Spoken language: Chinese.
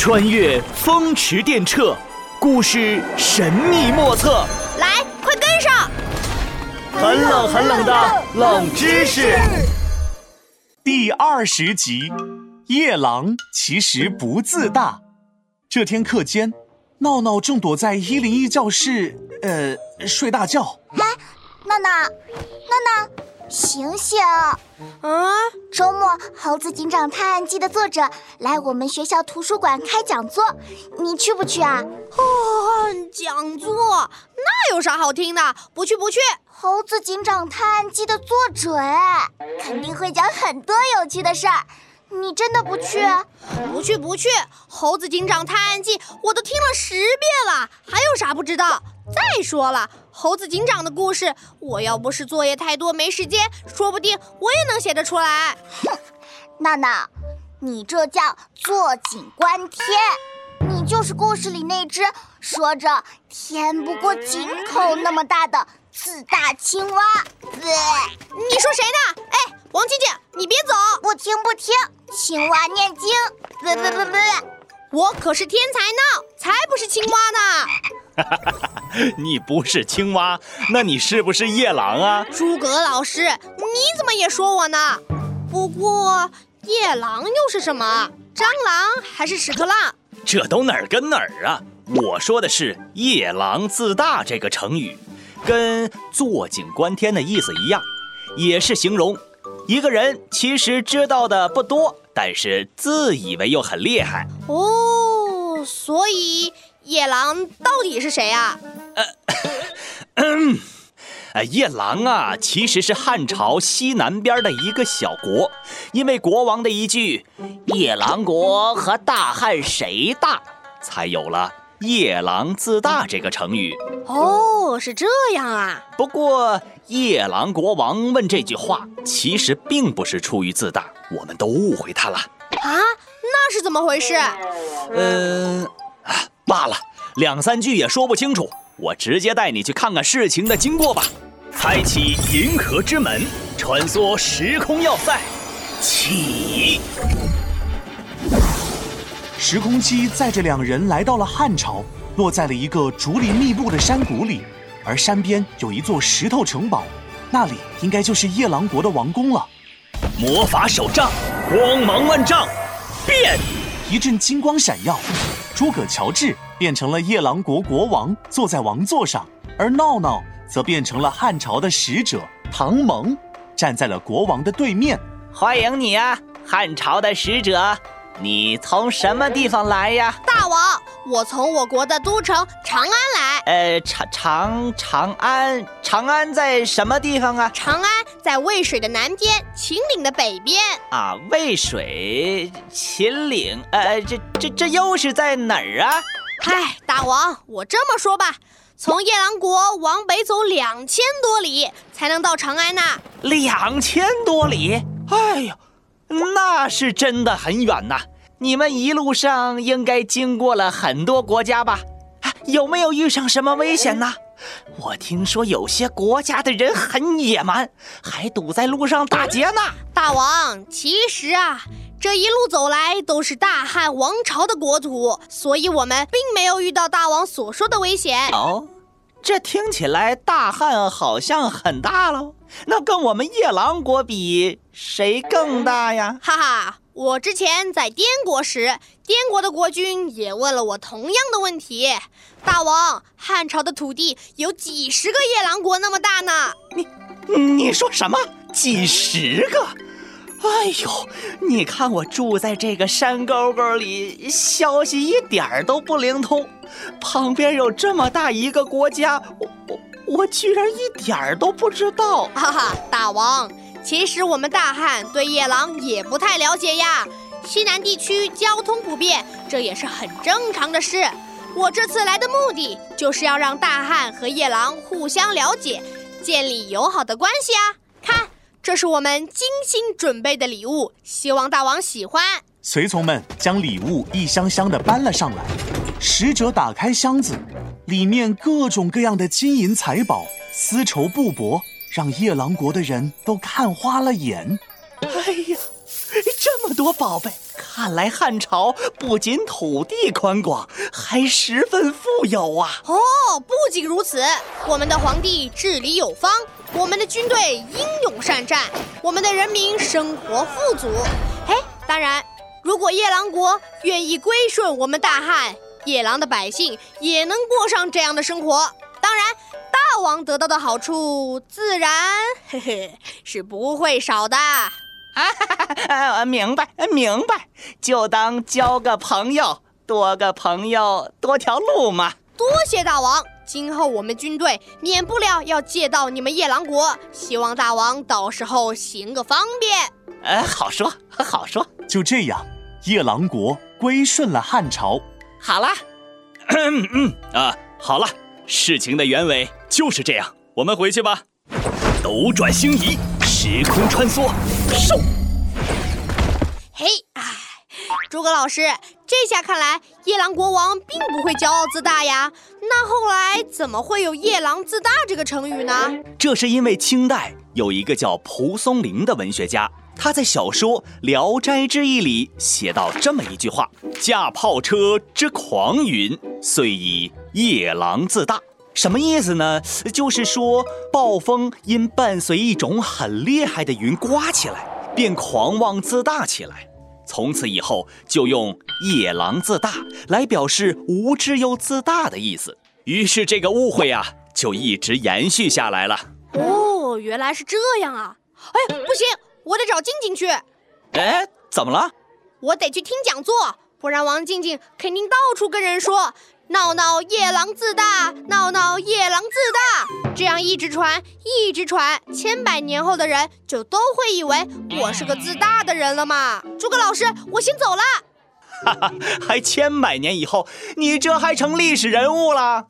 穿越风驰电掣，故事神秘莫测。来，快跟上！很冷很冷的冷知识。第二十集，夜郎其实不自大。这天课间，闹闹正躲在一零一教室，呃，睡大觉。哎，闹闹，闹闹。醒醒！啊，周末《猴子警长探案记》的作者来我们学校图书馆开讲座，你去不去啊？哦，讲座那有啥好听的？不去不去。《猴子警长探案记》的作者哎，肯定会讲很多有趣的事儿。你真的不去？不去不去！《猴子警长探案记》我都听了十遍了，还有啥不知道？再说了，猴子警长的故事，我要不是作业太多没时间，说不定我也能写得出来。哼，娜娜，你这叫坐井观天，你就是故事里那只说着“天不过井口”那么大的自大青蛙。你说谁呢？哎，王静静，你别走！不听不听，青蛙念经。不不不不，我可是天才呢，才不是青蛙呢。你不是青蛙，那你是不是夜郎啊？诸葛老师，你怎么也说我呢？不过夜郎又是什么？蟑螂还是屎壳郎？这都哪儿跟哪儿啊？我说的是“夜郎自大”这个成语，跟坐井观天的意思一样，也是形容一个人其实知道的不多，但是自以为又很厉害。哦，所以。夜郎到底是谁啊？呃，夜郎啊，其实是汉朝西南边的一个小国，因为国王的一句“夜郎国和大汉谁大”，才有了“夜郎自大”这个成语。哦，是这样啊。不过，夜郎国王问这句话，其实并不是出于自大，我们都误会他了。啊，那是怎么回事？嗯。罢了，两三句也说不清楚，我直接带你去看看事情的经过吧。开启银河之门，穿梭时空要塞，起！时空机载着两人来到了汉朝，落在了一个竹林密布的山谷里，而山边有一座石头城堡，那里应该就是夜郎国的王宫了。魔法手杖，光芒万丈，变！一阵金光闪耀。诸葛乔治变成了夜郎国国王，坐在王座上，而闹闹则变成了汉朝的使者唐蒙，站在了国王的对面。欢迎你啊，汉朝的使者！你从什么地方来呀？大王，我从我国的都城长安来。呃，长长长安，长安在什么地方啊？长安在渭水的南边，秦岭的北边。啊，渭水，秦岭，呃，这这这又是在哪儿啊？嗨，大王，我这么说吧，从夜郎国往北走两千多里才能到长安呢。两千多里？哎呦！那是真的很远呐！你们一路上应该经过了很多国家吧？有没有遇上什么危险呢？我听说有些国家的人很野蛮，还堵在路上打劫呢。大王，其实啊，这一路走来都是大汉王朝的国土，所以我们并没有遇到大王所说的危险。哦，这听起来大汉好像很大喽。那跟我们夜郎国比，谁更大呀？哈哈，我之前在滇国时，滇国的国君也问了我同样的问题。大王，汉朝的土地有几十个夜郎国那么大呢？你，你说什么？几十个？哎呦，你看我住在这个山沟沟里，消息一点儿都不灵通。旁边有这么大一个国家，我我。我居然一点儿都不知道，哈哈，大王，其实我们大汉对夜郎也不太了解呀。西南地区交通不便，这也是很正常的事。我这次来的目的就是要让大汉和夜郎互相了解，建立友好的关系啊。看，这是我们精心准备的礼物，希望大王喜欢。随从们将礼物一箱箱的搬了上来，使者打开箱子。里面各种各样的金银财宝、丝绸布帛，让夜郎国的人都看花了眼。哎呀，这么多宝贝，看来汉朝不仅土地宽广，还十分富有啊！哦，不仅如此，我们的皇帝治理有方，我们的军队英勇善战，我们的人民生活富足。哎，当然，如果夜郎国愿意归顺我们大汉，夜郎的百姓也能过上这样的生活。当然，大王得到的好处自然，嘿嘿，是不会少的。啊，明白，明白，就当交个朋友，多个朋友多条路嘛。多谢大王，今后我们军队免不了要借到你们夜郎国，希望大王到时候行个方便。呃，好说好说。就这样，夜郎国归顺了汉朝。好了，嗯嗯啊，好了，事情的原委就是这样，我们回去吧。斗转星移，时空穿梭。收。嘿，哎，诸葛老师，这下看来夜郎国王并不会骄傲自大呀。那后来怎么会有“夜郎自大”这个成语呢？这是因为清代有一个叫蒲松龄的文学家，他在小说《聊斋志异》里写到这么一句话：“驾炮车之狂云，遂以夜郎自大。”什么意思呢？就是说，暴风因伴随一种很厉害的云刮起来，便狂妄自大起来。从此以后，就用“夜郎自大”来表示无知又自大的意思。于是这个误会啊，就一直延续下来了。哦，原来是这样啊！哎，不行，我得找静静去。哎，怎么了？我得去听讲座，不然王静静肯定到处跟人说。闹闹夜郎自大，闹闹夜郎自大，这样一直传，一直传，千百年后的人就都会以为我是个自大的人了嘛。诸葛老师，我先走了。哈哈，还千百年以后，你这还成历史人物了？